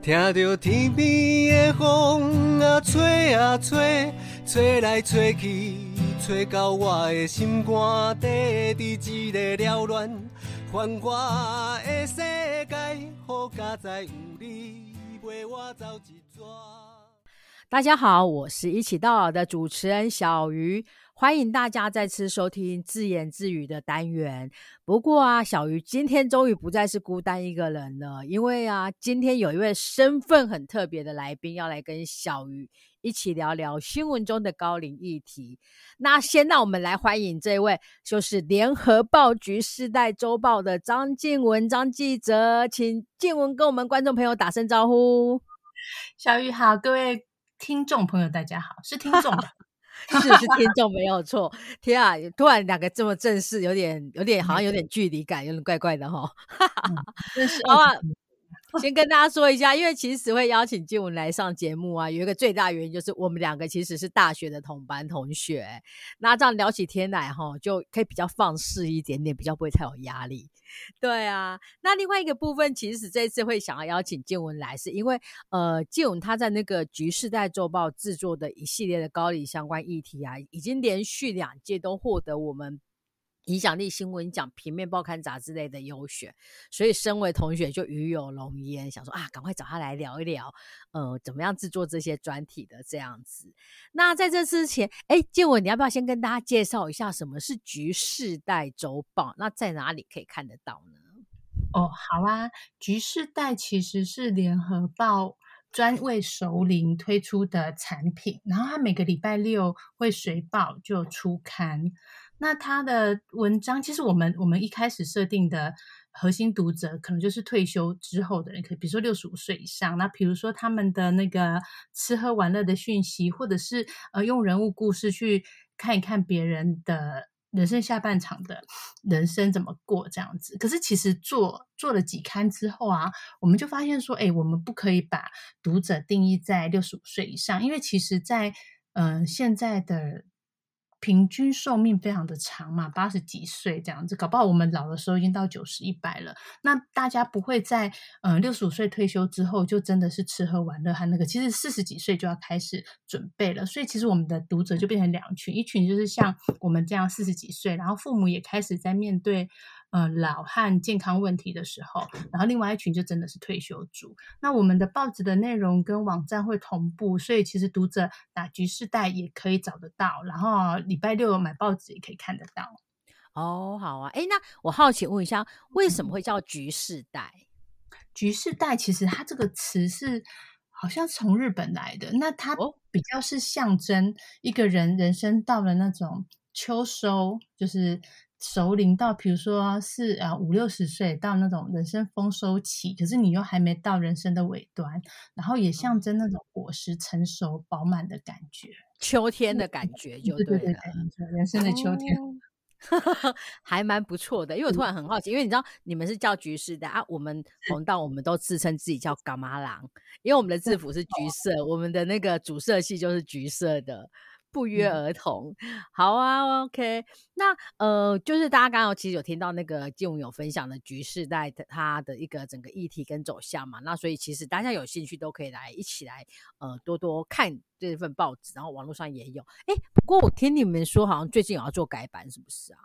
听着天边的风啊吹啊吹，吹来吹去，吹到我的心肝底，伫一个缭乱繁华的世界，好佳哉有你陪我走一逝。大家好，我是一起到老的主持人小鱼。欢迎大家再次收听自言自语的单元。不过啊，小鱼今天终于不再是孤单一个人了，因为啊，今天有一位身份很特别的来宾要来跟小鱼一起聊聊新闻中的高龄议题。那先让我们来欢迎这位，就是联合报局世代周报的张静文张记者，请静文跟我们观众朋友打声招呼。小鱼好，各位听众朋友大家好，是听众的。是是听众没有错，天啊！突然两个这么正式，有点有点好像有点距离感，有点怪怪的哈。好啊，先跟大家说一下，因为其实会邀请静文来上节目啊，有一个最大原因就是我们两个其实是大学的同班同学，那这样聊起天来哈，就可以比较放肆一点点，比较不会太有压力。对啊，那另外一个部分，其实这次会想要邀请建文来，是因为呃，建文他在那个《局势代周报》制作的一系列的高龄相关议题啊，已经连续两届都获得我们。影响力新闻奖、平面报刊杂志类的优选，所以身为同学就与有龙焉，想说啊，赶快找他来聊一聊，呃，怎么样制作这些专题的这样子。那在这之前，哎，建文，你要不要先跟大家介绍一下什么是《局世代周报》？那在哪里可以看得到呢？哦，好啊，《局世代》其实是联合报专为熟龄推出的产品，然后它每个礼拜六会随报就出刊。那他的文章，其实我们我们一开始设定的核心读者，可能就是退休之后的人，可比如说六十五岁以上。那比如说他们的那个吃喝玩乐的讯息，或者是呃用人物故事去看一看别人的人生下半场的人生怎么过这样子。可是其实做做了几刊之后啊，我们就发现说，哎，我们不可以把读者定义在六十五岁以上，因为其实在嗯现在的。平均寿命非常的长嘛，八十几岁这样子，搞不好我们老的时候已经到九十一百了。那大家不会在嗯六十五岁退休之后就真的是吃喝玩乐和那个，其实四十几岁就要开始准备了。所以其实我们的读者就变成两群，一群就是像我们这样四十几岁，然后父母也开始在面对。呃，老和健康问题的时候，然后另外一群就真的是退休族。那我们的报纸的内容跟网站会同步，所以其实读者打局势带也可以找得到，然后礼拜六买报纸也可以看得到。哦，好啊，哎，那我好奇问一下，为什么会叫局势带？局势带其实它这个词是好像从日本来的，那它比较是象征一个人人生到了那种秋收，就是。熟龄到，比如说是啊五六十岁到那种人生丰收期，可是你又还没到人生的尾端，然后也象征那种果实成熟饱满的感觉，秋天的感觉就对了，人生的秋天，还蛮不错的。因为我突然很好奇，因为你知道你们是叫橘色的啊，我们 红道我们都自称自己叫伽马郎，因为我们的制服是橘色，我们的那个主色系就是橘色的。不约而同，好啊，OK。那呃，就是大家刚刚其实有听到那个金文有分享的局势在它的一个整个议题跟走向嘛，那所以其实大家有兴趣都可以来一起来呃多多看这份报纸，然后网络上也有。哎，不过我听你们说好像最近有要做改版，是不是啊？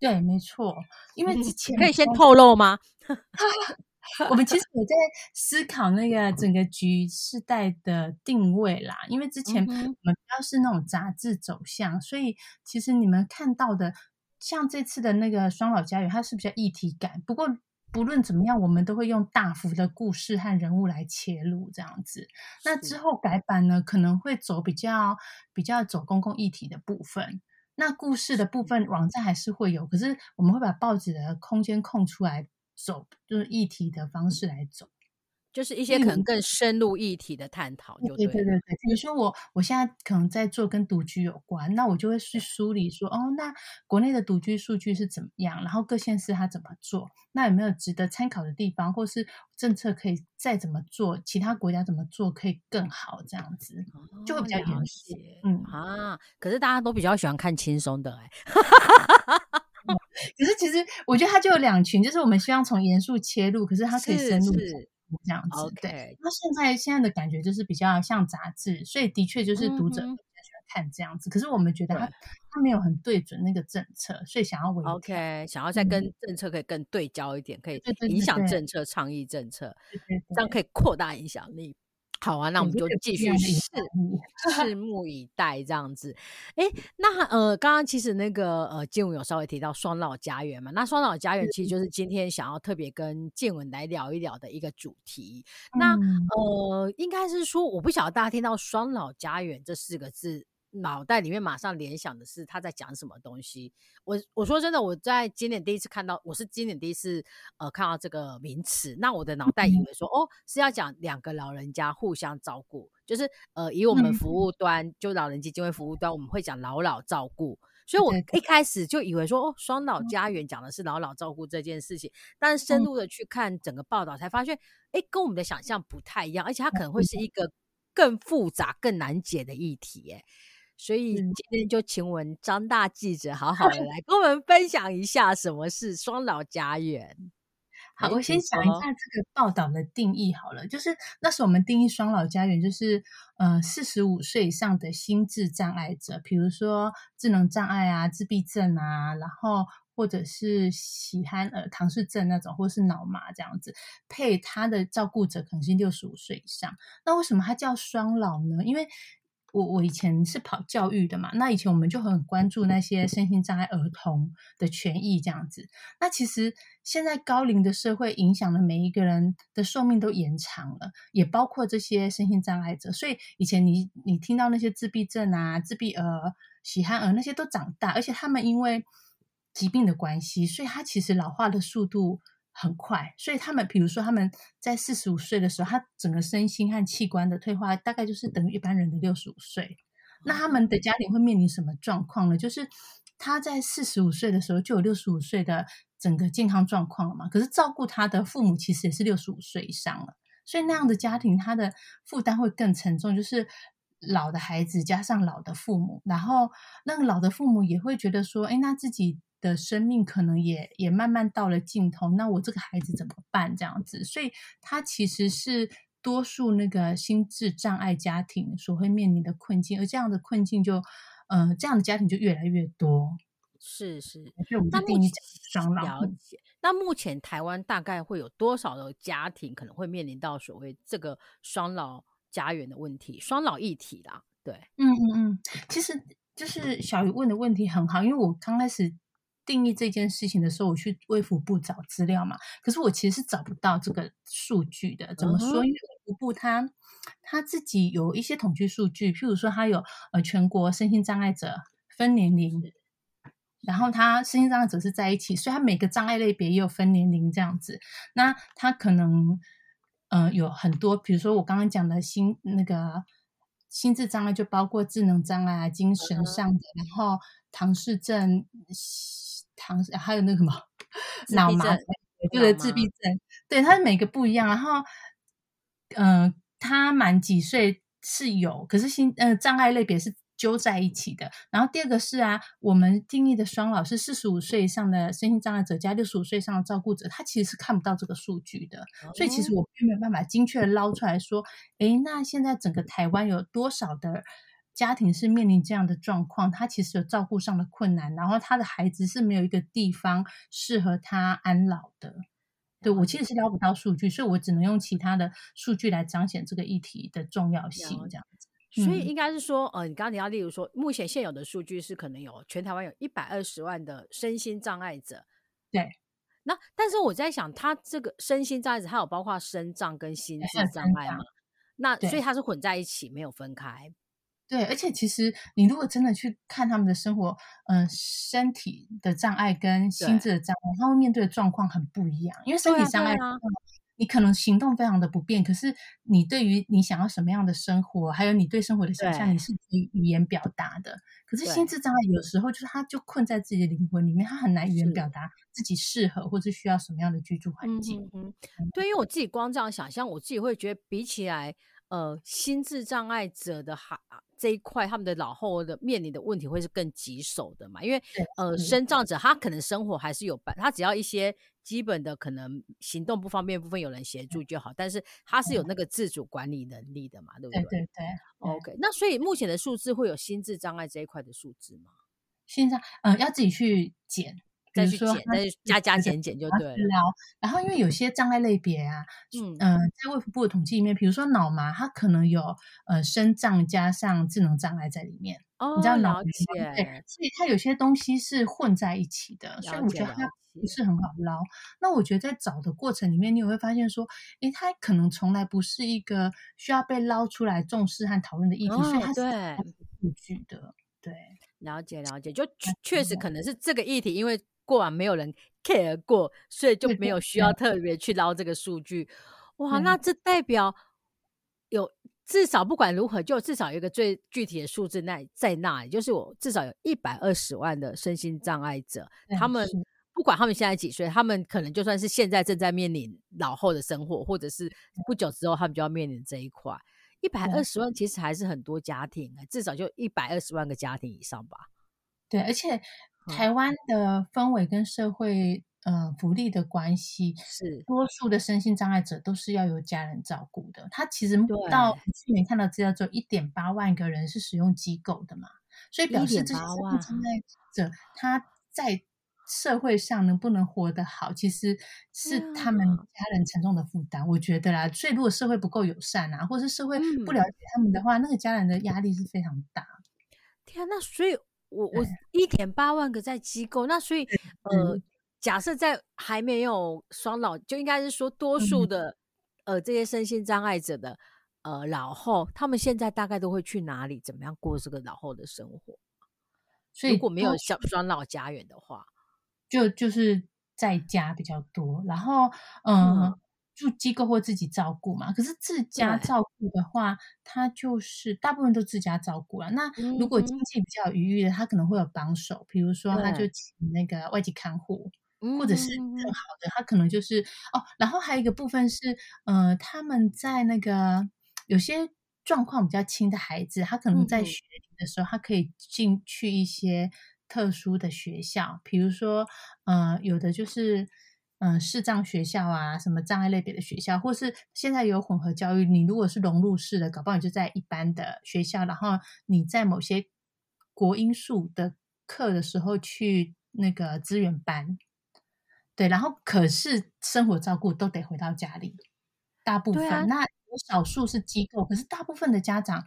对，没错，因为之 前可以先透露吗？我们其实也在思考那个整个局世代的定位啦，因为之前我们比较是那种杂志走向，所以其实你们看到的，像这次的那个双老家园，它是比较议题感。不过不论怎么样，我们都会用大幅的故事和人物来切入这样子。那之后改版呢，可能会走比较比较走公共议题的部分。那故事的部分，网站还是会有，可是我们会把报纸的空间空出来。走就是议题的方式来走，就是一些可能更深入议题的探讨。对对对对，比如说我我现在可能在做跟独居有关，那我就会去梳理说，哦，那国内的独居数据是怎么样，然后各县市它怎么做，那有没有值得参考的地方，或是政策可以再怎么做，其他国家怎么做可以更好，这样子就会比较严肃。嗯啊，可是大家都比较喜欢看轻松的哎。可是其实我觉得它就有两群，就是我们希望从严肃切入，可是它可以深入。这样子。对，那现在现在的感觉就是比较像杂志，所以的确就是读者喜欢。看这样子，可是我们觉得他他没有很对准那个政策，所以想要维 OK，想要再跟政策可以更对焦一点，可以影响政策、倡议政策，这样可以扩大影响力。好啊，那我们就继续拭拭目以待，这样子。哎，那呃，刚刚其实那个呃，建文有稍微提到双老家园嘛，那双老家园其实就是今天想要特别跟建文来聊一聊的一个主题。那呃，应该是说，我不晓得大家听到双老家园这四个字。脑袋里面马上联想的是他在讲什么东西。我我说真的，我在今年第一次看到，我是今年第一次呃看到这个名词。那我的脑袋以为说，哦，是要讲两个老人家互相照顾，就是呃以我们服务端，就老人基金会服务端，我们会讲老老照顾。所以我一开始就以为说，哦，双老家园讲的是老老照顾这件事情。但是深入的去看整个报道，才发现，哎，跟我们的想象不太一样，而且它可能会是一个更复杂、更难解的议题，哎。所以今天就请我们张大记者好好的来跟我们分享一下什么是双老家园。好，我先讲一下这个报道的定义好了，就是那时候我们定义双老家园，就是呃四十五岁以上的心智障碍者，比如说智能障碍啊、自闭症啊，然后或者是喜憨儿、唐氏症那种，或是脑麻这样子，配他的照顾者可能是六十五岁以上。那为什么他叫双老呢？因为我我以前是跑教育的嘛，那以前我们就很关注那些身心障碍儿童的权益这样子。那其实现在高龄的社会影响了每一个人的寿命都延长了，也包括这些身心障碍者。所以以前你你听到那些自闭症啊、自闭儿、喜憨儿那些都长大，而且他们因为疾病的关系，所以他其实老化的速度。很快，所以他们，比如说他们在四十五岁的时候，他整个身心和器官的退化，大概就是等于一般人的六十五岁。那他们的家庭会面临什么状况呢？就是他在四十五岁的时候就有六十五岁的整个健康状况了嘛。可是照顾他的父母其实也是六十五岁以上了，所以那样的家庭他的负担会更沉重，就是老的孩子加上老的父母，然后那个老的父母也会觉得说，哎，那自己。的生命可能也也慢慢到了尽头，那我这个孩子怎么办？这样子，所以他其实是多数那个心智障碍家庭所会面临的困境，而这样的困境就，呃，这样的家庭就越来越多。是是，所以我们就定义双老。了解。那目前台湾大概会有多少的家庭可能会面临到所谓这个双老家园的问题、双老一体啦？对，嗯嗯嗯，其实就是小鱼问的问题很好，因为我刚开始。定义这件事情的时候，我去卫福部找资料嘛，可是我其实是找不到这个数据的。怎么说？因为卫福部它它自己有一些统计数据，譬如说它有呃全国身心障碍者分年龄，然后它身心障碍者是在一起，所以它每个障碍类别也有分年龄这样子。那它可能呃有很多，比如说我刚刚讲的心那个心智障碍，就包括智能障碍啊、精神上的，然后唐氏症。唐还有那个什么 脑麻，就是自闭症，对，他每个不一样。然后，嗯，他满几岁是有，可是心呃障碍类别是揪在一起的。然后第二个是啊，我们定义的双老是四十五岁以上的身心障碍者加六十五岁以上的照顾者，他其实是看不到这个数据的。所以其实我并没有办法精确的捞出来说，哎，那现在整个台湾有多少的？家庭是面临这样的状况，他其实有照顾上的困难，然后他的孩子是没有一个地方适合他安老的。对我其实是捞不到数据，所以我只能用其他的数据来彰显这个议题的重要性，这样子。所以应该是说，呃，你刚刚你要例如说，目前现有的数据是可能有全台湾有一百二十万的身心障碍者。对。那但是我在想，他这个身心障碍者，他有包括身障跟心智障碍吗？那所以他是混在一起，没有分开。对，而且其实你如果真的去看他们的生活，嗯，身体的障碍跟心智的障碍，他会面对的状况很不一样。因为身体障碍，你可能行动非常的不便，可是你对于你想要什么样的生活，还有你对生活的想象，你是可以语言表达的。可是心智障碍有时候就是他就困在自己的灵魂里面，他很难语言表达自己适合或者需要什么样的居住环境。对，因为我自己光这样想象，我自己会觉得比起来。呃心智障碍者的孩这一块，他们的老后的面临的问题会是更棘手的嘛？因为呃，生障者他可能生活还是有办，他只要一些基本的可能行动不方便部分有人协助就好，但是他是有那个自主管理能力的嘛？对不对？对对对。OK，那所以目前的数字会有心智障碍这一块的数字吗？心脏嗯，要自己去检。再去减，再加加减减就对了。然后因为有些障碍类别啊，嗯嗯，在卫福部的统计里面，比如说脑麻，它可能有呃身障加上智能障碍在里面。哦，你知道脑解，对，所以它有些东西是混在一起的，所以我觉得它不是很好捞。那我觉得在找的过程里面，你也会发现说，诶，它可能从来不是一个需要被捞出来重视和讨论的议题，所以它是数据的。对，了解了解，就确实可能是这个议题，因为。过往没有人 care 过，所以就没有 需要特别去捞这个数据。哇，那这代表有至少不管如何，就至少有一个最具体的数字那在那里，就是我至少有一百二十万的身心障碍者，他们不管他们现在几岁，他们可能就算是现在正在面临老后的生活，或者是不久之后他们就要面临这一块。一百二十万其实还是很多家庭啊，至少就一百二十万个家庭以上吧。对，而且。台湾的氛围跟社会呃福利的关系是，多数的身心障碍者都是要由家人照顾的。他其实到去年看到资料，只有一点八万个人是使用机构的嘛，所以表示这些身心障碍者他在社会上能不能活得好，其实是他们家人沉重的负担。我觉得啦，所以如果社会不够友善啊，或是社会不了解他们的话，那个家人的压力是非常大。天，那所以。我我一点八万个在机构，那所以呃，假设在还没有双老，就应该是说多数的呃这些身心障碍者的呃老后，他们现在大概都会去哪里？怎么样过这个老后的生活？所以如果没有小双老家园的话，就就是在家比较多，然后嗯。住机构或自己照顾嘛，可是自家照顾的话，他就是大部分都自家照顾了。那如果经济比较余裕的，他可能会有帮手，比如说他就请那个外籍看护，或者是更好的，他可能就是哦。然后还有一个部分是，呃，他们在那个有些状况比较轻的孩子，他可能在学的时候，他可以进去一些特殊的学校，比如说，呃，有的就是。嗯，视障学校啊，什么障碍类别的学校，或是现在有混合教育。你如果是融入式的，搞不好你就在一般的学校，然后你在某些国音数的课的时候去那个资源班，对，然后可是生活照顾都得回到家里，大部分那有少数是机构，可是大部分的家长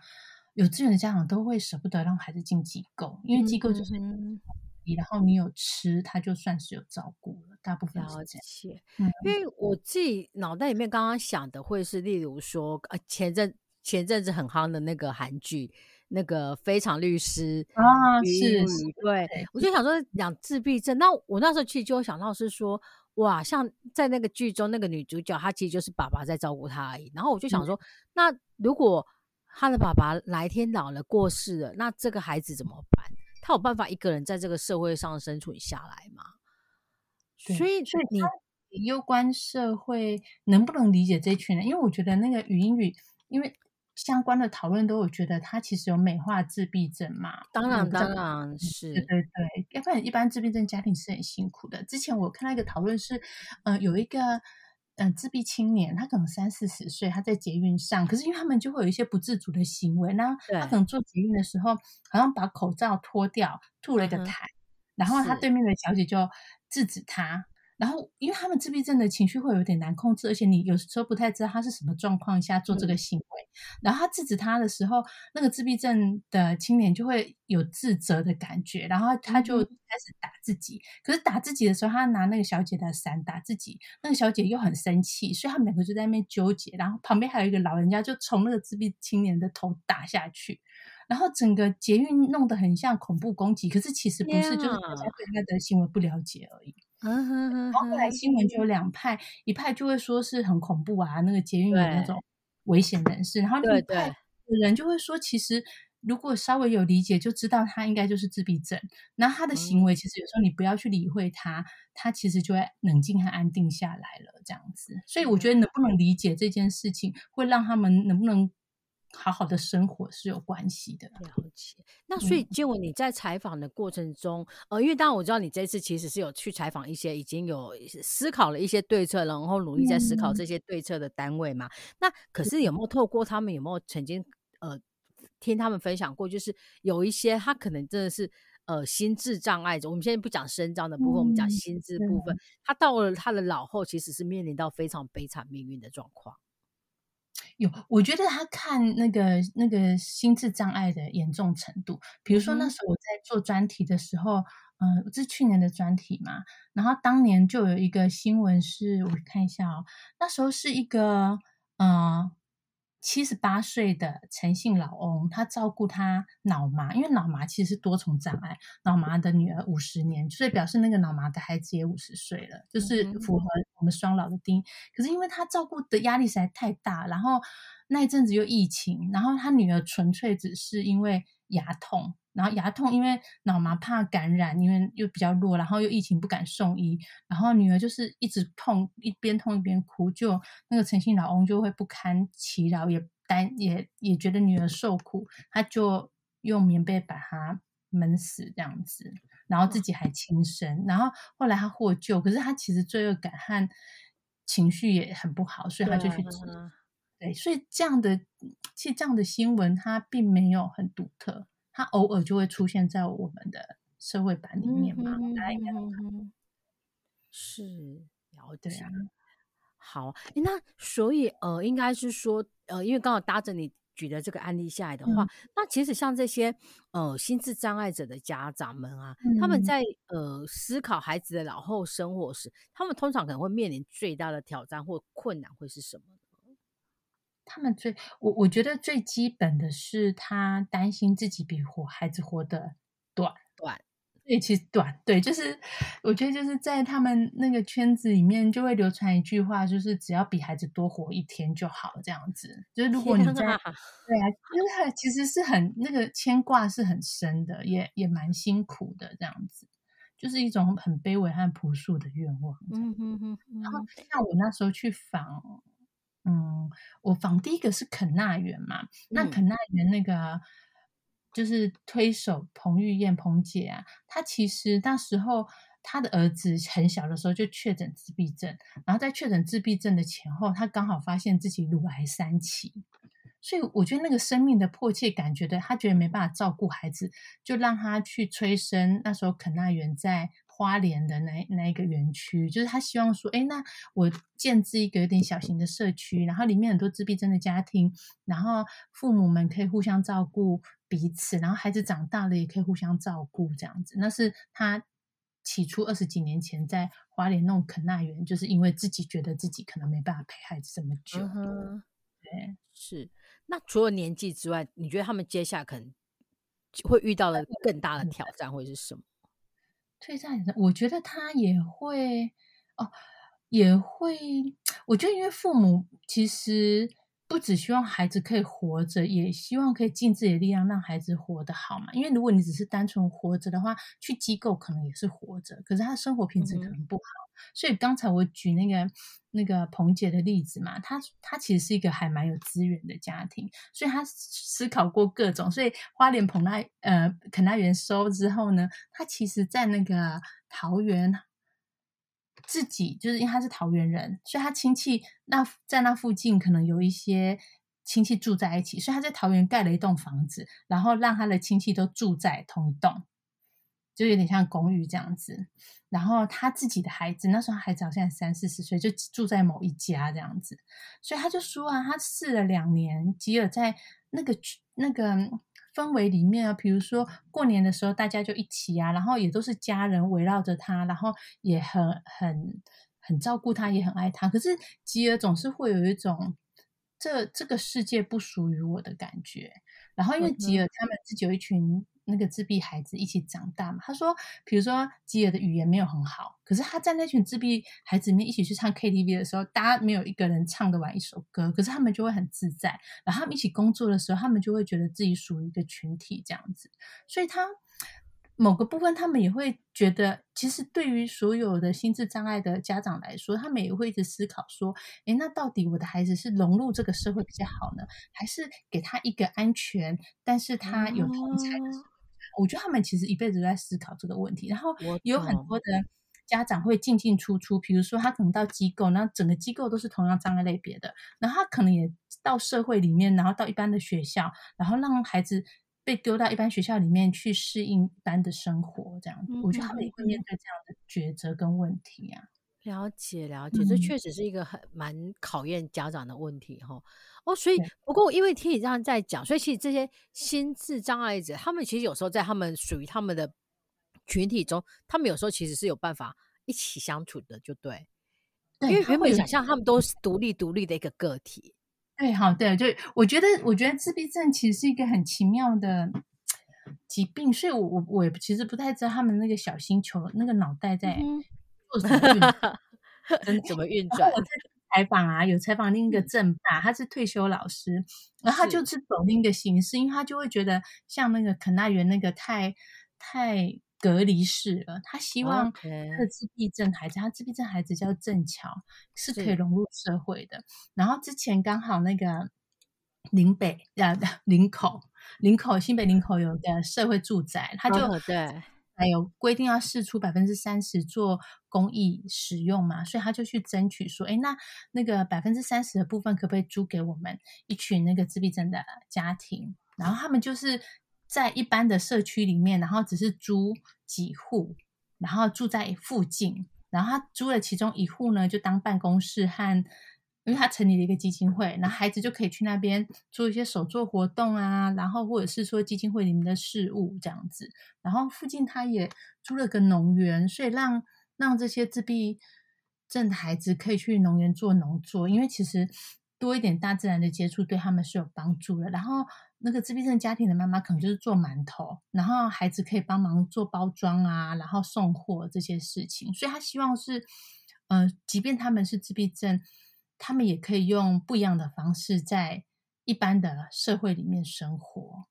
有资源的家长都会舍不得让孩子进机构，因为机构就是。然后你有吃，他就算是有照顾了。大部分了解，嗯，因为我自己脑袋里面刚刚想的会是，例如说，呃，前阵前阵子很夯的那个韩剧，那个《非常律师》啊，是，对，我就想说讲自闭症。那我那时候其实就想到是说，哇，像在那个剧中那个女主角，她其实就是爸爸在照顾她而已。然后我就想说，那如果她的爸爸哪一天老了过世了，那这个孩子怎么办？他有办法一个人在这个社会上生存下来吗？所以，所以你攸关社会能不能理解这群人？因为我觉得那个语音语，因为相关的讨论都有觉得他其实有美化自闭症嘛。当然，当然是对对对，要不然一般自闭症家庭是很辛苦的。之前我看到一个讨论是，嗯，有一个。嗯，自闭青年，他可能三四十岁，他在捷运上，可是因为他们就会有一些不自主的行为，那他可能坐捷运的时候，好像把口罩脱掉，吐了一个痰，然后他对面的小姐就制止他。然后，因为他们自闭症的情绪会有点难控制，而且你有时候不太知道他是什么状况下做这个行为。然后他制止他的时候，那个自闭症的青年就会有自责的感觉，然后他就开始打自己。可是打自己的时候，他拿那个小姐的伞打自己，那个小姐又很生气，所以他们两个就在那边纠结。然后旁边还有一个老人家，就从那个自闭青年的头打下去。然后整个捷运弄得很像恐怖攻击，可是其实不是，就是大家对他的行为不了解而已。嗯哼哼，然后后来新闻就有两派，一派就会说是很恐怖啊，那个捷运有那种危险人士，然后另一派的人就会说，其实如果稍微有理解，就知道他应该就是自闭症。那他的行为其实有时候你不要去理会他，他其实就会冷静和安定下来了，这样子。所以我觉得能不能理解这件事情，会让他们能不能好好的生活是有关系的。了解。那所以建文你在采访的过程中，呃，因为当然我知道你这次其实是有去采访一些已经有思考了一些对策，然后努力在思考这些对策的单位嘛。那可是有没有透过他们有没有曾经呃听他们分享过，就是有一些他可能真的是呃心智障碍者，我们现在不讲身障的部分，我们讲心智部分，他到了他的老后，其实是面临到非常悲惨命运的状况。有，我觉得他看那个那个心智障碍的严重程度，比如说那时候我在做专题的时候，嗯，这是去年的专题嘛，然后当年就有一个新闻是，我看一下哦，那时候是一个，嗯。七十八岁的陈姓老翁，他照顾他脑麻，因为脑麻其实是多重障碍。脑麻的女儿五十年，所以表示那个脑麻的孩子也五十岁了，就是符合我们双老的定义。可是因为他照顾的压力实在太大，然后那一阵子又疫情，然后他女儿纯粹只是因为牙痛。然后牙痛，因为脑麻怕感染，因为又比较弱，然后又疫情不敢送医，然后女儿就是一直痛，一边痛一边哭，就那个诚信老翁就会不堪其扰，也担也也觉得女儿受苦，他就用棉被把她闷死这样子，然后自己还轻生，然后后来他获救，可是他其实罪恶感和情绪也很不好，所以他就去对，所以这样的其实这样的新闻，它并没有很独特。它偶尔就会出现在我们的社会版里面嘛，大家应该是了解。好，那所以呃，应该是说呃，因为刚好搭着你举的这个案例下来的话，那其实像这些呃心智障碍者的家长们啊，他们在呃思考孩子的老后生活时，他们通常可能会面临最大的挑战或困难会是什么？他们最我我觉得最基本的是，他担心自己比活孩子活得短短，对，其实短对，就是我觉得就是在他们那个圈子里面，就会流传一句话，就是只要比孩子多活一天就好，这样子。就是如果你在对啊，因为他其实是很那个牵挂是很深的，也也蛮辛苦的，这样子，就是一种很卑微和朴素的愿望。嗯嗯嗯。然后像我那时候去访。嗯，我仿第一个是肯纳园嘛，那肯纳园那个就是推手彭玉燕彭姐啊，她其实那时候她的儿子很小的时候就确诊自闭症，然后在确诊自闭症的前后，她刚好发现自己乳癌三期，所以我觉得那个生命的迫切感觉的，她觉得没办法照顾孩子，就让她去催生。那时候肯纳园在。花莲的那那一个园区，就是他希望说，哎，那我建置一个有点小型的社区，然后里面很多自闭症的家庭，然后父母们可以互相照顾彼此，然后孩子长大了也可以互相照顾，这样子。那是他起初二十几年前在花莲弄肯纳园，就是因为自己觉得自己可能没办法陪孩子这么久。对，是。那除了年纪之外，你觉得他们接下来可能会遇到的更大的挑战会是什么？退战，我觉得他也会哦，也会。我觉得，因为父母其实不只希望孩子可以活着，也希望可以尽自己的力量让孩子活得好嘛。因为如果你只是单纯活着的话，去机构可能也是活着，可是他的生活品质可能不好。所以刚才我举那个那个彭姐的例子嘛，她她其实是一个还蛮有资源的家庭，所以她思考过各种。所以花莲彭那呃肯纳园收之后呢，她其实在那个桃园自己就是因为他是桃园人，所以他亲戚那在那附近可能有一些亲戚住在一起，所以他在桃园盖了一栋房子，然后让他的亲戚都住在同一栋。就有点像公寓这样子，然后他自己的孩子那时候孩子好像三四十岁，就住在某一家这样子，所以他就说啊，他试了两年，吉尔在那个那个氛围里面啊，比如说过年的时候大家就一起啊，然后也都是家人围绕着他，然后也很很很照顾他，也很爱他，可是吉尔总是会有一种这这个世界不属于我的感觉，然后因为吉尔他们自己有一群。那个自闭孩子一起长大嘛？他说，比如说吉尔的语言没有很好，可是他在那群自闭孩子里面一起去唱 KTV 的时候，大家没有一个人唱得完一首歌，可是他们就会很自在。然后他们一起工作的时候，他们就会觉得自己属于一个群体这样子。所以他，某个部分，他们也会觉得，其实对于所有的心智障碍的家长来说，他们也会一直思考说：，诶，那到底我的孩子是融入这个社会比较好呢，还是给他一个安全，但是他有同才的？我觉得他们其实一辈子都在思考这个问题。然后有很多的家长会进进出出，比如说他可能到机构，那整个机构都是同样障碍类别的，然后他可能也到社会里面，然后到一般的学校，然后让孩子。被丢到一般学校里面去适应一般的生活，这样子，我觉得他们也会面对这样的抉择跟问题啊。了解了解，这确实是一个很蛮考验家长的问题哈。哦，所以不过因为听你这样在讲，所以其实这些心智障碍者，他们其实有时候在他们属于他们的群体中，他们有时候其实是有办法一起相处的，就对。因为原本想象他们都是独立独立的一个个体。对，好，对，就我觉得，我觉得自闭症其实是一个很奇妙的疾病，所以，我我我其实不太知道他们那个小星球那个脑袋在做什么，怎么运转。我在采访啊，有采访另一个正爸，他是退休老师，然后他就是走另一个形式，因为他就会觉得像那个肯纳园那个太太。隔离式了，他希望他的自闭症孩子，他自闭症孩子叫正巧，是可以融入社会的。然后之前刚好那个林北啊，林口，林口新北林口有个社会住宅，他就对，还有规定要试出百分之三十做公益使用嘛，所以他就去争取说，哎，那那个百分之三十的部分可不可以租给我们一群那个自闭症的家庭？然后他们就是。在一般的社区里面，然后只是租几户，然后住在附近，然后他租了其中一户呢，就当办公室和，因为他成立了一个基金会，那孩子就可以去那边做一些手作活动啊，然后或者是说基金会里面的事务这样子，然后附近他也租了个农园，所以让让这些自闭症的孩子可以去农园做农作，因为其实多一点大自然的接触对他们是有帮助的，然后。那个自闭症家庭的妈妈可能就是做馒头，然后孩子可以帮忙做包装啊，然后送货这些事情。所以他希望是，呃，即便他们是自闭症，他们也可以用不一样的方式在一般的社会里面生活。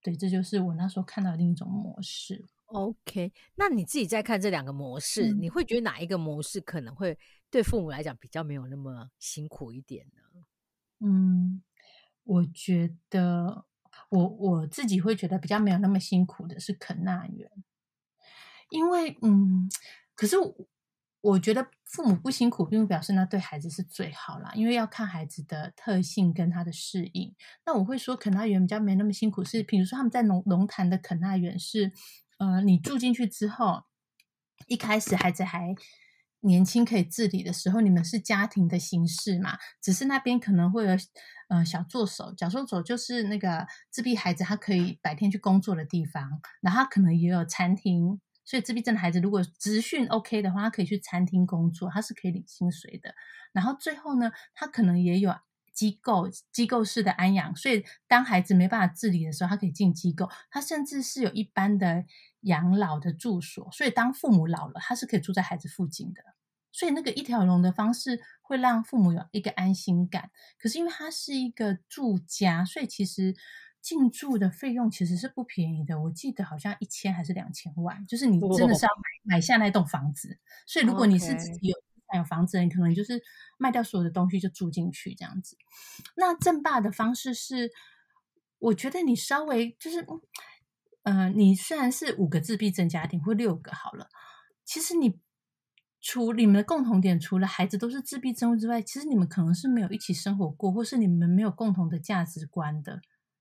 对，这就是我那时候看到另一种模式。OK，那你自己在看这两个模式，你会觉得哪一个模式可能会对父母来讲比较没有那么辛苦一点呢？嗯。我觉得，我我自己会觉得比较没有那么辛苦的是肯纳园，因为嗯，可是我觉得父母不辛苦，并不表示那对孩子是最好啦，因为要看孩子的特性跟他的适应。那我会说肯纳园比较没那么辛苦，是比如说他们在龙龙潭的肯纳园是，呃，你住进去之后，一开始孩子还。年轻可以自理的时候，你们是家庭的形式嘛？只是那边可能会有，呃，小助手、小助手，就是那个自闭孩子，他可以白天去工作的地方，然后可能也有餐厅。所以自闭症的孩子如果职训 OK 的话，他可以去餐厅工作，他是可以领薪水的。然后最后呢，他可能也有机构机构式的安养，所以当孩子没办法自理的时候，他可以进机构。他甚至是有一般的。养老的住所，所以当父母老了，他是可以住在孩子附近的。所以那个一条龙的方式会让父母有一个安心感。可是因为它是一个住家，所以其实进驻的费用其实是不便宜的。我记得好像一千还是两千万，就是你真的是要买买下那栋房子。所以如果你是自己有有房子，你可能就是卖掉所有的东西就住进去这样子。那正霸的方式是，我觉得你稍微就是。嗯，你虽然是五个自闭症家庭或六个好了，其实你除你们的共同点，除了孩子都是自闭症之外，其实你们可能是没有一起生活过，或是你们没有共同的价值观的。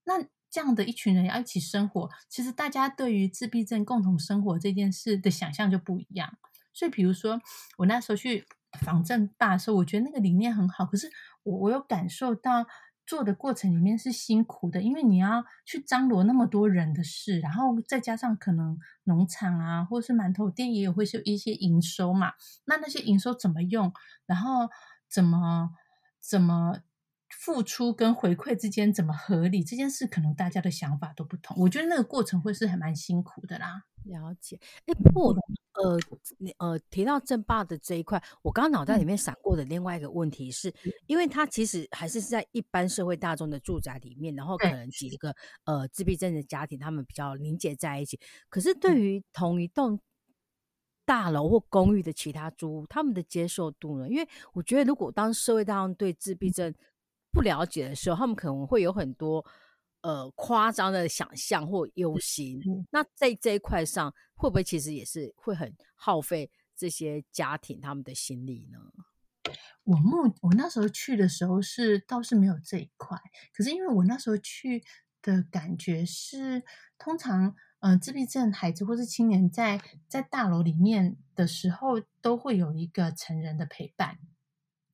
那这样的一群人要一起生活，其实大家对于自闭症共同生活这件事的想象就不一样。所以，比如说我那时候去访正大的时候，我觉得那个理念很好，可是我我有感受到。做的过程里面是辛苦的，因为你要去张罗那么多人的事，然后再加上可能农场啊，或是馒头店也有会是一些营收嘛。那那些营收怎么用，然后怎么怎么付出跟回馈之间怎么合理，这件事可能大家的想法都不同。我觉得那个过程会是还蛮辛苦的啦。了解，哎，不过呃，你呃提到正霸的这一块，我刚刚脑袋里面闪过的另外一个问题是，因为它其实还是在一般社会大众的住宅里面，然后可能几个呃自闭症的家庭，他们比较凝结在一起。可是对于同一栋大楼或公寓的其他租户，他们的接受度呢？因为我觉得，如果当社会大众对自闭症不了解的时候，他们可能会有很多。呃，夸张的想象或忧心，那在这一块上，会不会其实也是会很耗费这些家庭他们的心力呢？我目我那时候去的时候是倒是没有这一块，可是因为我那时候去的感觉是，通常呃自闭症孩子或是青年在在大楼里面的时候，都会有一个成人的陪伴，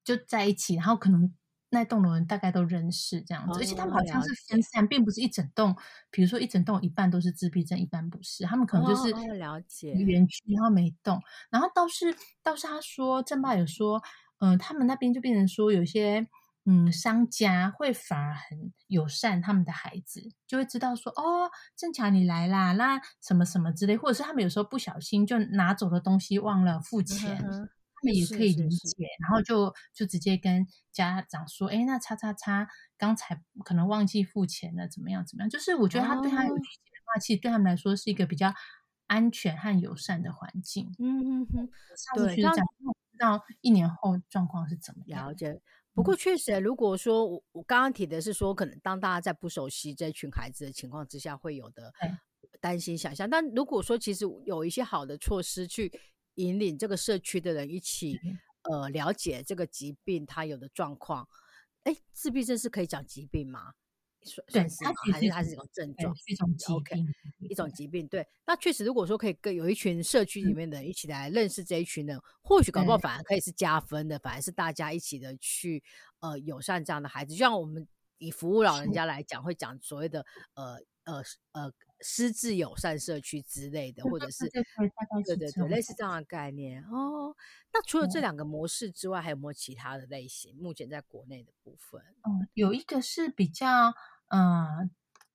就在一起，然后可能。那栋楼人大概都认识这样子，而且他们好像是分散，并不是一整栋。比如说一整栋一半都是自闭症，一半不是。他们可能就是了解园区，然后每栋，然后倒是倒是他说郑爸有说，嗯，他们那边就变成说有些嗯商家会反而很友善，他们的孩子就会知道说哦，正巧你来啦，那什么什么之类，或者是他们有时候不小心就拿走了东西，忘了付钱。也可以理解，然后就就直接跟家长说：“哎，那叉叉叉刚才可能忘记付钱了，怎么样？怎么样？”就是我觉得他对他有理解的话，其实对他们来说是一个比较安全和友善的环境。嗯嗯嗯，对。那不知道一年后状况是怎么样？了解。不过确实，如果说我我刚刚提的是说，可能当大家在不熟悉这群孩子的情况之下，会有的担心想象。但如果说其实有一些好的措施去。引领这个社区的人一起，呃，了解这个疾病它有的状况。哎，自闭症是可以讲疾病吗？算是还是它是一种症状？一种疾病，一种疾病。对，那确实，如果说可以跟有一群社区里面的人一起来认识这一群人，或许搞不好反而可以是加分的，反而是大家一起的去呃友善这样的孩子。就像我们以服务老人家来讲，会讲所谓的呃呃呃。失智友善社区之类的，或者是对对对，类似这样的概念哦。那除了这两个模式之外，还有没有其他的类型？目前在国内的部分，嗯，有一个是比较嗯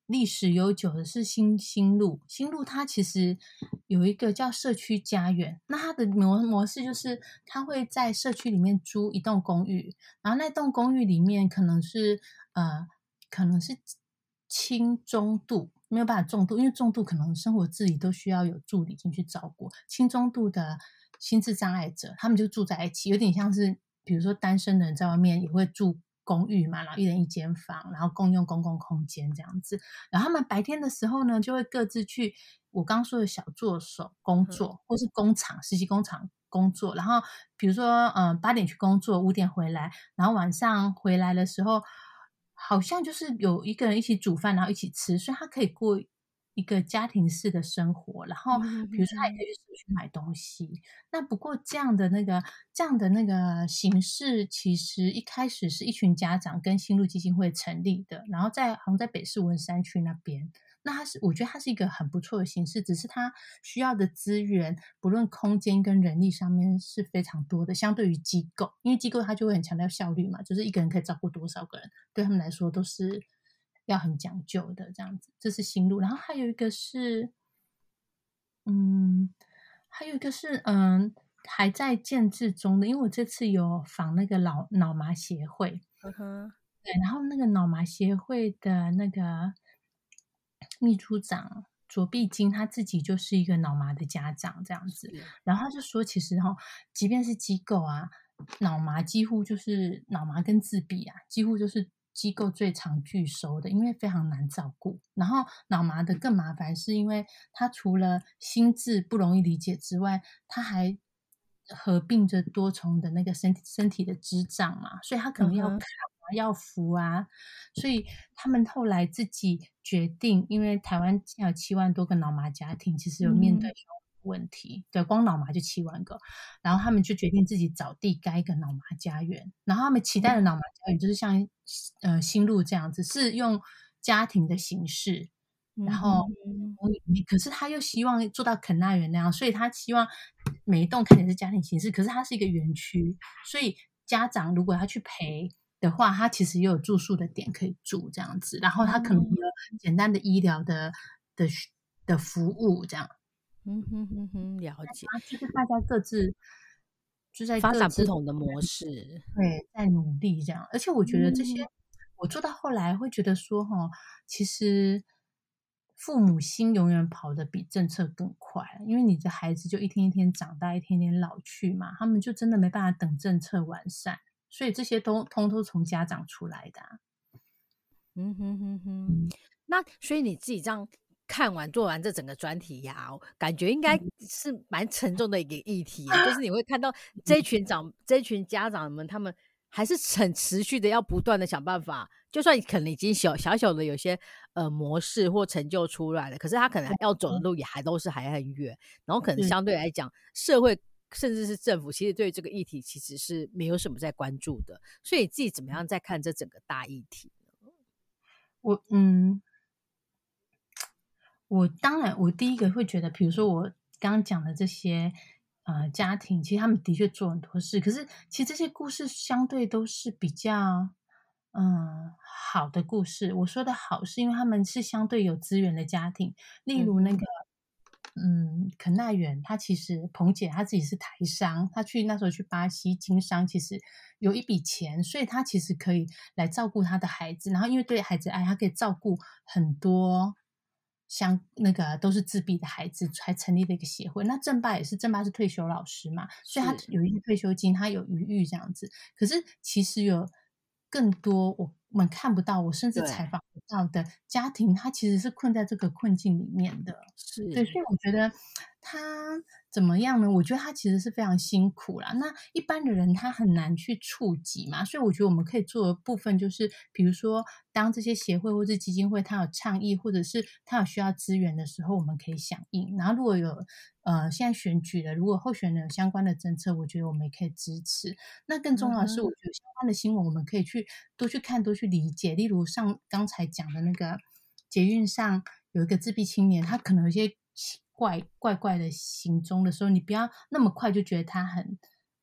历史悠久的，是新新路。新路它其实有一个叫社区家园，那它的模模式就是它会在社区里面租一栋公寓，然后那栋公寓里面可能是呃可能是轻中度。没有办法重度，因为重度可能生活自理都需要有助理进去照顾。轻中度的心智障碍者，他们就住在一起，有点像是，比如说单身的人在外面也会住公寓嘛，然后一人一间房，然后共用公共空间这样子。然后他们白天的时候呢，就会各自去我刚说的小助手工作，或是工厂实习工厂工作。然后比如说，嗯，八点去工作，五点回来，然后晚上回来的时候。好像就是有一个人一起煮饭，然后一起吃，所以他可以过一个家庭式的生活。然后，比如说，他也可以去去买东西。那不过这样的那个这样的那个形式，其实一开始是一群家长跟新路基金会成立的，然后在好像在北市文山区那边。那它是，我觉得它是一个很不错的形式，只是它需要的资源，不论空间跟人力上面是非常多的。相对于机构，因为机构它就会很强调效率嘛，就是一个人可以照顾多少个人，对他们来说都是要很讲究的这样子。这是新路，然后还有一个是，嗯，还有一个是，嗯，还在建制中的。因为我这次有访那个脑脑麻协会，嗯哼，对，然后那个脑麻协会的那个。秘书长卓碧金他自己就是一个脑麻的家长，这样子，然后他就说，其实哈，即便是机构啊，脑麻几乎就是脑麻跟自闭啊，几乎就是机构最常拒收的，因为非常难照顾。然后脑麻的更麻烦，是因为他除了心智不容易理解之外，他还合并着多重的那个身身体的智障嘛，所以他可能要。要扶啊，所以他们后来自己决定，因为台湾现在有七万多个脑麻家庭，其实有面对问题，对，光脑麻就七万个，然后他们就决定自己找地盖一个脑麻家园，然后他们期待的脑麻家园就是像呃新路这样子，是用家庭的形式，然后可是他又希望做到肯纳园那样，所以他希望每一栋看起来是家庭形式，可是它是一个园区，所以家长如果要去陪。的话，他其实也有住宿的点可以住这样子，然后他可能有简单的医疗的的的服务这样。嗯哼哼哼，了解。就是大家各自就在发展不同的模式，对，在努力这样。而且我觉得这些，我做到后来会觉得说，哈，其实父母心永远跑得比政策更快，因为你的孩子就一天一天长大，一天天老去嘛，他们就真的没办法等政策完善，所以这些都通通从家长出来的。嗯哼哼哼，那所以你自己这样。看完做完这整个专题呀，感觉应该是蛮沉重的一个议题，就是你会看到 这群长、这群家长们，他们还是很持续的要不断的想办法，就算可能已经小小小的有些呃模式或成就出来了，可是他可能要走的路也还都是还很远，然后可能相对来讲，社会甚至是政府其实对这个议题其实是没有什么在关注的，所以自己怎么样在看这整个大议题呢？我嗯。我当然，我第一个会觉得，比如说我刚刚讲的这些呃家庭，其实他们的确做很多事，可是其实这些故事相对都是比较嗯好的故事。我说的好，是因为他们是相对有资源的家庭，例如那个嗯肯奈远，他其实彭姐她自己是台商，她去那时候去巴西经商，其实有一笔钱，所以她其实可以来照顾她的孩子，然后因为对孩子爱，她可以照顾很多。像那个都是自闭的孩子，还成立了一个协会。那正爸也是，正爸是退休老师嘛，所以他有一些退休金，他有余裕这样子。可是其实有更多我们看不到，我甚至采访不到的家庭，他其实是困在这个困境里面的。是对，所以我觉得他。怎么样呢？我觉得他其实是非常辛苦啦。那一般的人他很难去触及嘛，所以我觉得我们可以做的部分就是，比如说当这些协会或者基金会他有倡议，或者是他有需要资源的时候，我们可以响应。然后如果有呃现在选举了，如果候选人有相关的政策，我觉得我们也可以支持。那更重要的是，我觉得相关的新闻我们可以去多去看，多去理解。例如上刚才讲的那个捷运上有一个自闭青年，他可能有些。怪怪怪的行踪的时候，你不要那么快就觉得他很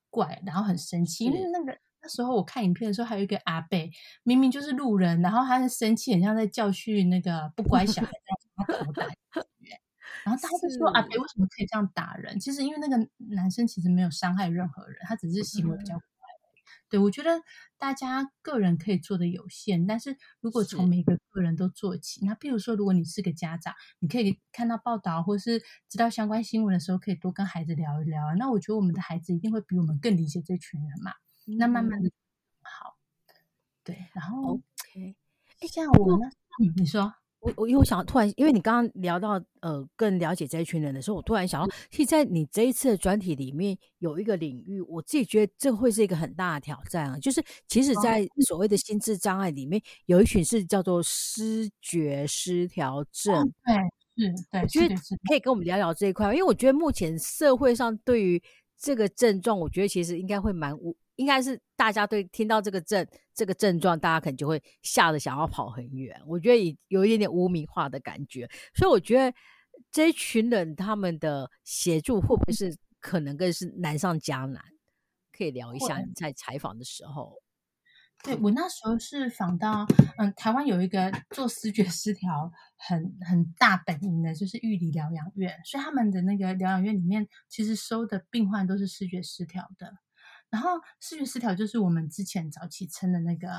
怪，然后很生气。因为那个那时候我看影片的时候，还有一个阿贝，明明就是路人，然后他很生气，很像在教训那个不乖小孩这样子，他打然后大家就说阿贝为什么可以这样打人？其实因为那个男生其实没有伤害任何人，他只是行为比较。对，我觉得大家个人可以做的有限，但是如果从每个个人都做起，那比如说，如果你是个家长，你可以看到报道或是知道相关新闻的时候，可以多跟孩子聊一聊。那我觉得我们的孩子一定会比我们更理解这群人嘛。那慢慢的好，对，然后 OK，像我呢，嗯，你说。我我因为我想突然，因为你刚刚聊到呃更了解这一群人的时候，我突然想到，其实，在你这一次的专题里面有一个领域，我自己觉得这会是一个很大的挑战啊。就是其实，在所谓的心智障碍里面，有一群是叫做失觉失调症。对，是，对，我觉得可以跟我们聊聊这一块，因为我觉得目前社会上对于这个症状，我觉得其实应该会蛮无。应该是大家对听到这个症这个症状，大家可能就会吓得想要跑很远。我觉得有一点点污名化的感觉，所以我觉得这一群人他们的协助会不会是可能更是难上加难？可以聊一下你在采访的时候。对我那时候是访到，嗯，台湾有一个做视觉失调很很大本营的，就是玉里疗养院，所以他们的那个疗养院里面，其实收的病患都是视觉失调的。然后视觉失调就是我们之前早期称的那个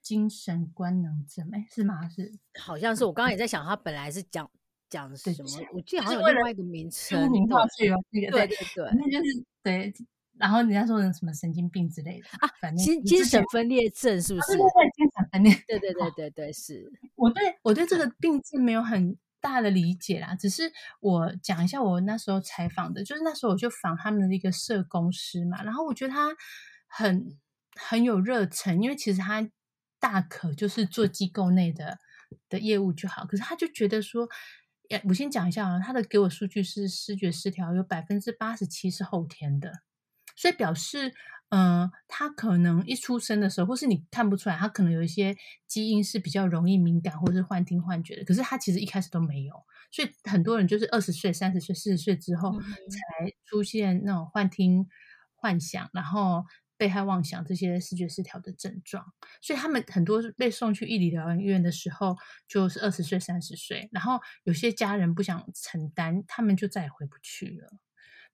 精神官能症，哎，是吗？是，好像是。我刚刚也在想，他本来是讲讲什么？我记得好像有另外一个名称，名化是有那个，对对对，那就是对。然后人家说的什么神经病之类的啊，反正精精神分裂症是不是？对对对，精神分裂。对对对对对，是。我对我对这个病症没有很。大的理解啦，只是我讲一下我那时候采访的，就是那时候我就访他们的一个社工师嘛，然后我觉得他很很有热忱，因为其实他大可就是做机构内的的业务就好，可是他就觉得说，我先讲一下啊，他的给我数据是视觉失调有百分之八十七是后天的，所以表示。嗯，他可能一出生的时候，或是你看不出来，他可能有一些基因是比较容易敏感，或是幻听幻觉的。可是他其实一开始都没有，所以很多人就是二十岁、三十岁、四十岁之后才出现那种幻听、幻想，然后被害妄想这些视觉失调的症状，所以他们很多被送去义理疗养院的时候，就是二十岁、三十岁，然后有些家人不想承担，他们就再也回不去了。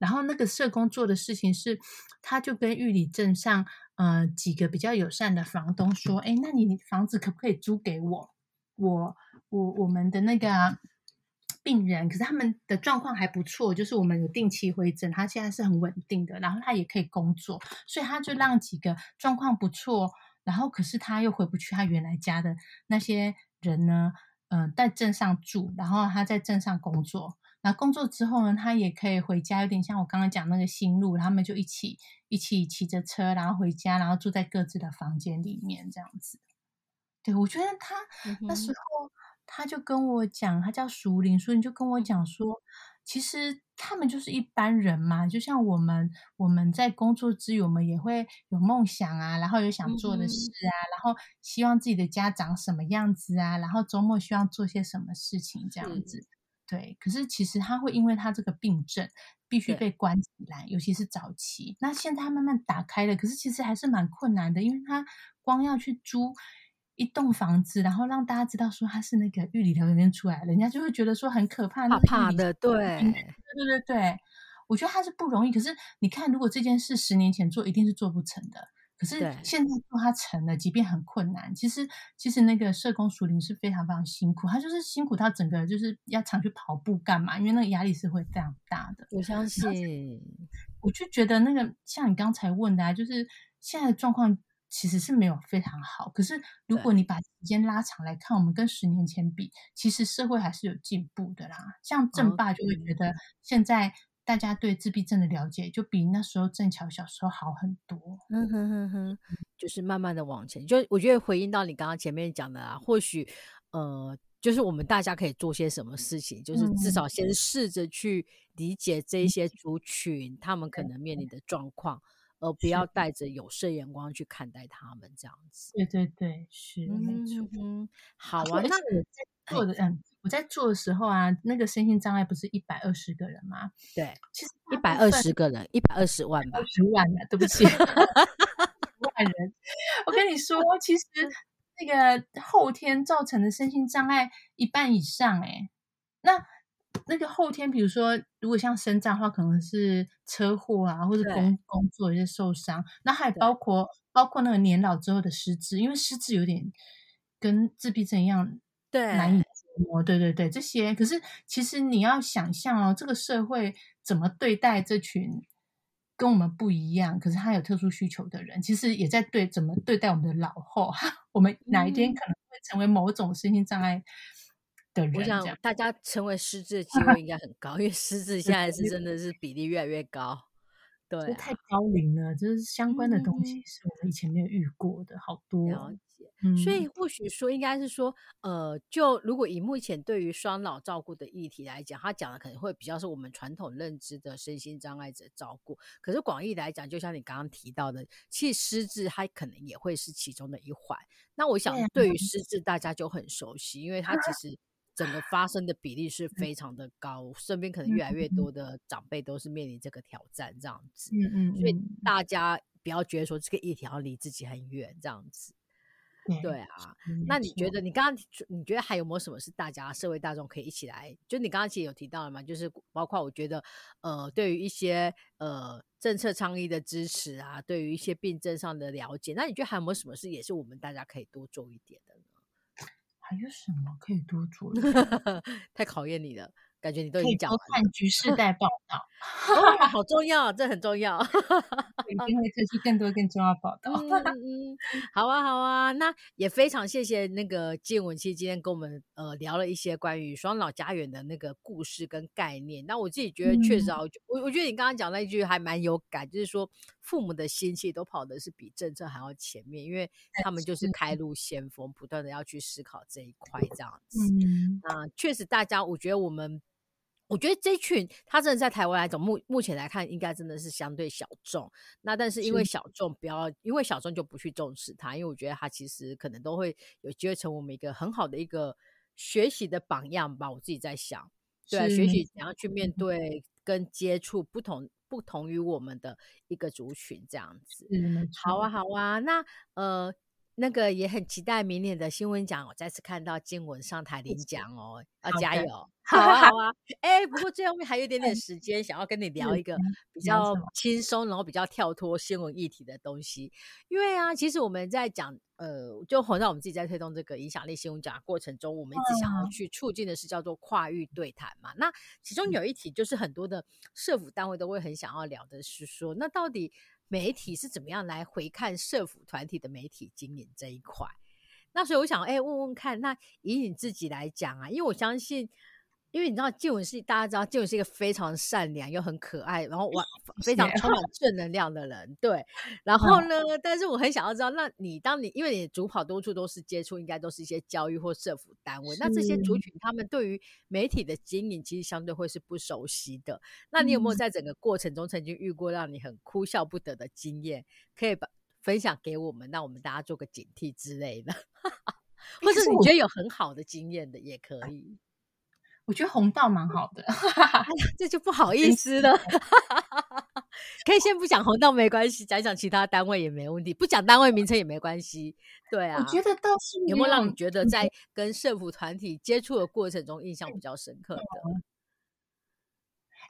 然后那个社工做的事情是，他就跟玉里镇上呃几个比较友善的房东说：“哎，那你房子可不可以租给我？我我我们的那个病人，可是他们的状况还不错，就是我们有定期回诊，他现在是很稳定的，然后他也可以工作，所以他就让几个状况不错，然后可是他又回不去他原来家的那些人呢，嗯，在镇上住，然后他在镇上工作。”那工作之后呢，他也可以回家，有点像我刚刚讲那个新路，他们就一起一起骑着车，然后回家，然后住在各自的房间里面这样子。对我觉得他那时候他就跟我讲，他叫熟林，淑林就跟我讲说，其实他们就是一般人嘛，就像我们我们在工作之余，我们也会有梦想啊，然后有想做的事啊，然后希望自己的家长什么样子啊，然后周末希望做些什么事情这样子。对，可是其实他会因为他这个病症必须被关起来，尤其是早期。那现在他慢慢打开了，可是其实还是蛮困难的，因为他光要去租一栋房子，然后让大家知道说他是那个玉里疗里面出来，人家就会觉得说很可怕，怕怕的。对，对对对对，我觉得他是不容易。可是你看，如果这件事十年前做，一定是做不成的。可是现在做他成了，即便很困难，其实其实那个社工熟龄是非常非常辛苦，他就是辛苦到整个就是要常去跑步干嘛？因为那个压力是会非常大的。我相信，我就觉得那个像你刚才问的，啊，就是现在的状况其实是没有非常好。可是如果你把时间拉长来看，我们跟十年前比，其实社会还是有进步的啦。像正爸就会觉得现在。大家对自闭症的了解就比那时候正巧小时候好很多。嗯哼哼哼，就是慢慢的往前。就我觉得回应到你刚刚前面讲的啊，或许呃，就是我们大家可以做些什么事情，就是至少先试着去理解这些族群他们可能面临的状况，而不要带着有色眼光去看待他们这样子。对对对，是没错。好啊，那做的嗯。我在做的时候啊，那个身心障碍不是一百二十个人吗？对，其实一百二十个人，一百二十万吧，二十万呢？对不起，万人。我跟你说，其实那个后天造成的身心障碍一半以上，哎，那那个后天，比如说如果像身障的话，可能是车祸啊，或者工工作一些受伤，那还包括包括那个年老之后的失智，因为失智有点跟自闭症一样，对，难以。哦，对对对，这些可是其实你要想象哦，这个社会怎么对待这群跟我们不一样，可是他有特殊需求的人，其实也在对怎么对待我们的老后，我们哪一天可能会成为某种身心障碍的人？我想大家成为失智的机会应该很高，因为失智现在是真的是比例越来越高。对，太高龄了，就是相关的东西是我们以前没有遇过的，好多。了解所以或许说，应该是说，呃，就如果以目前对于双脑照顾的议题来讲，他讲的可能会比较是我们传统认知的身心障碍者照顾。可是广义来讲，就像你刚刚提到的，其实失智它可能也会是其中的一环。那我想，对于失智大家就很熟悉，因为它其实整个发生的比例是非常的高，身边可能越来越多的长辈都是面临这个挑战，这样子。嗯嗯。所以大家不要觉得说这个议题要离自己很远，这样子。对啊，那你觉得你刚刚你觉得还有没有什么是大家社会大众可以一起来？就你刚刚其实有提到了嘛，就是包括我觉得呃，对于一些呃政策倡议的支持啊，对于一些病症上的了解，那你觉得还有没有什么事也是我们大家可以多做一点的呢？还有什么可以多做？太考验你了。感觉你都已经讲了。看局势带报道，哦，好重要，这很重要。一定会推出更多更重要报道。嗯，好啊，好啊，那也非常谢谢那个建文期今天跟我们呃聊了一些关于双老家园的那个故事跟概念。那我自己觉得确实啊，我我觉得你刚刚讲那一句还蛮有感，就是说父母的心气都跑的是比政策还要前面，因为他们就是开路先锋，不断的要去思考这一块这样子。嗯，那确实大家，我觉得我们。我觉得这群他真的在台湾来讲，目目前来看，应该真的是相对小众。那但是因为小众，不要因为小众就不去重视他，因为我觉得他其实可能都会有机会成为我们一个很好的一个学习的榜样吧。我自己在想，对，学习怎样去面对跟接触不同不同于我们的一个族群这样子。嗯，好啊，好啊，那呃。那个也很期待明年的新闻奖，我再次看到金文上台领奖哦，要加油！好啊，好啊。哎，不过最后面还有一点点时间，想要跟你聊一个比较轻松，然后比较跳脱新闻议题的东西。因为啊，其实我们在讲，呃，就好像我们自己在推动这个影响力新闻奖的过程中，我们一直想要去促进的是叫做跨域对谈嘛。那其中有一题就是很多的社府单位都会很想要聊的是说，那到底。媒体是怎么样来回看社府团体的媒体经营这一块？那所以我想，哎，问问看，那以你自己来讲啊，因为我相信。因为你知道静文是大家知道静文是一个非常善良又很可爱，然后完非常充满正能量的人，对。然后呢，但是我很想要知道，那你当你因为你主跑多处都是接触，应该都是一些教育或社服单位，那这些族群他们对于媒体的经营其实相对会是不熟悉的。那你有没有在整个过程中曾经遇过让你很哭笑不得的经验，可以把分享给我们，让我们大家做个警惕之类的，或者你觉得有很好的经验的也可以。我觉得红道蛮好的，这就不好意思了。可以先不讲红道没关系，讲讲其他单位也没问题，不讲单位名称也没关系。对啊，我觉得倒是有没有让你觉得在跟社服团体接触的过程中印象比较深刻的？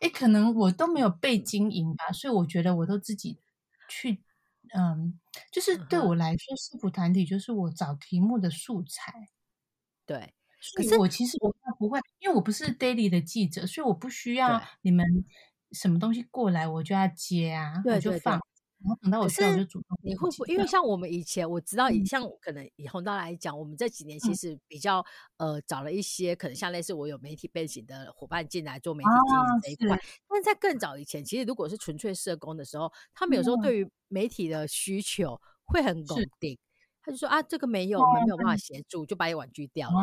哎，可能我都没有被经营吧，所以我觉得我都自己去，嗯，就是对我来说，社服团体就是我找题目的素材。对。可是我其实我不会，因为我不是 daily 的记者，所以我不需要你们什么东西过来我就要接啊，我就放。然后等到我需要就主动。你会不？因为像我们以前我知道，像可能以红道来讲，我们这几年其实比较呃找了一些可能像类似我有媒体背景的伙伴进来做媒体经营这一块。但在更早以前，其实如果是纯粹社工的时候，他们有时候对于媒体的需求会很固定。他就说啊，这个没有，我们没有办法协助，就把你婉拒掉了。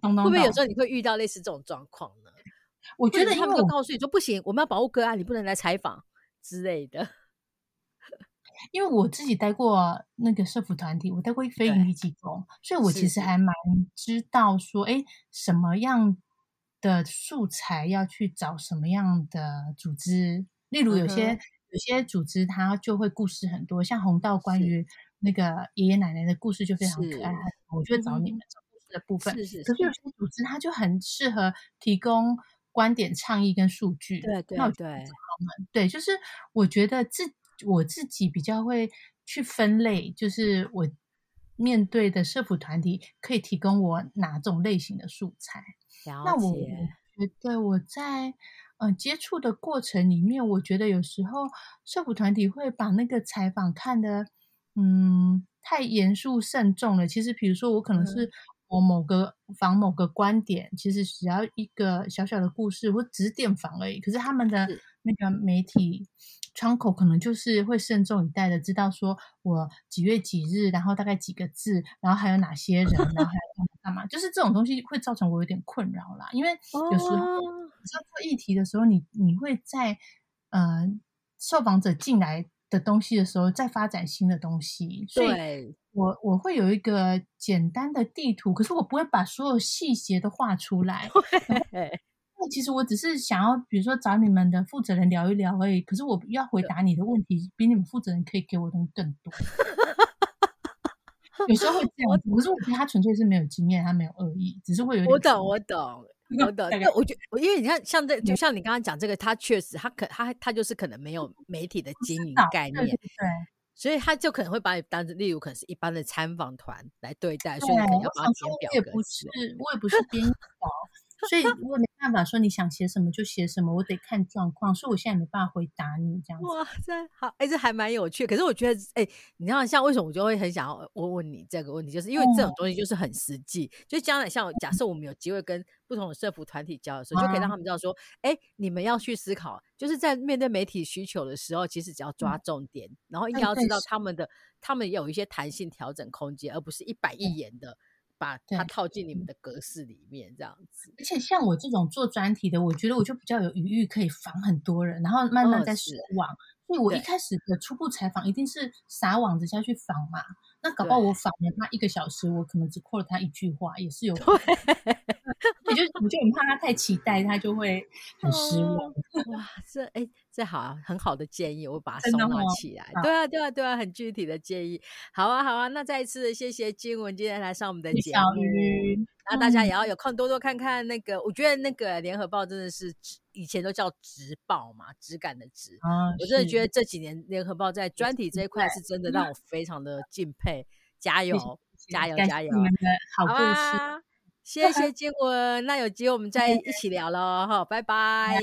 会不会有时候你会遇到类似这种状况呢？我觉得他们都告诉你说不行，我们要保护个案，你不能来采访之类的。因为我自己待过那个社服团体，我待过非营利机构，所以我其实还蛮知道说，哎，什么样的素材要去找什么样的组织。例如有些有些组织，它就会故事很多，像红道关于。那个爷爷奶奶的故事就非常可爱，我就找你们找故事的部分。是是。可是有些组织它就很适合提供观点、倡议跟数据。对对对。对，就是我觉得自我自己比较会去分类，就是我面对的社服团体可以提供我哪种类型的素材。那我觉得我在呃接触的过程里面，我觉得有时候社服团体会把那个采访看的。嗯，太严肃慎重了。其实，比如说，我可能是我某个访某个观点，其实只要一个小小的故事，或只是电访而已。可是他们的那个媒体窗口，可能就是会慎重以待的，知道说我几月几日，然后大概几个字，然后还有哪些人，然后还要干嘛？就是这种东西会造成我有点困扰啦。因为有时候在做议题的时候，你你会在呃受访者进来。的东西的时候，再发展新的东西，所以我我会有一个简单的地图，可是我不会把所有细节都画出来。那其实我只是想要，比如说找你们的负责人聊一聊而已。可是我要回答你的问题，比你们负责人可以给我的东西更多。有时候会这样子，可是我觉得他纯粹是没有经验，他没有恶意，只是会有点。我懂，我懂。我的，因为我觉得因为你看，像这就像你刚刚讲这个，他确实他可他他就是可能没有媒体的经营概念，对，所以他就可能会把你当成例如可能是一般的参访团来对待，所以你可能要帮他填表格。我也不是，我也不是编导。所以我没办法说你想写什么就写什么，我得看状况，所以我现在没办法回答你这样子。哇，塞好，哎，这还蛮有趣。可是我觉得，哎，你知道像为什么我就会很想要问问你这个问题，就是因为这种东西就是很实际，就将来像假设我们有机会跟不同的社服团体交的时候，就可以让他们知道说，哎，你们要去思考，就是在面对媒体需求的时候，其实只要抓重点，然后应该要知道他们的，他们有一些弹性调整空间，而不是一板一眼的。把它套进你们的格式里面，这样子。而且像我这种做专题的，我觉得我就比较有余裕可以访很多人，然后慢慢再撒网。所以我一开始的初步采访一定是撒网子下去访嘛。那搞不好我访了他一个小时，我可能只扩了他一句话，也是有。你就你就很怕他太期待，他就会很失望。哇，这哎，这好很好的建议，我把它收纳起来。对啊，对啊，对啊，很具体的建议。好啊，好啊，那再一次谢谢金文今天来上我们的节目。那大家也要有空多多看看那个，我觉得那个联合报真的是以前都叫直报嘛，质感的质。我真的觉得这几年联合报在专题这一块是真的让我非常的敬佩。加油，加油，加油！好故事，谢谢 金文。那有机会我们再一起聊喽，哈，拜拜。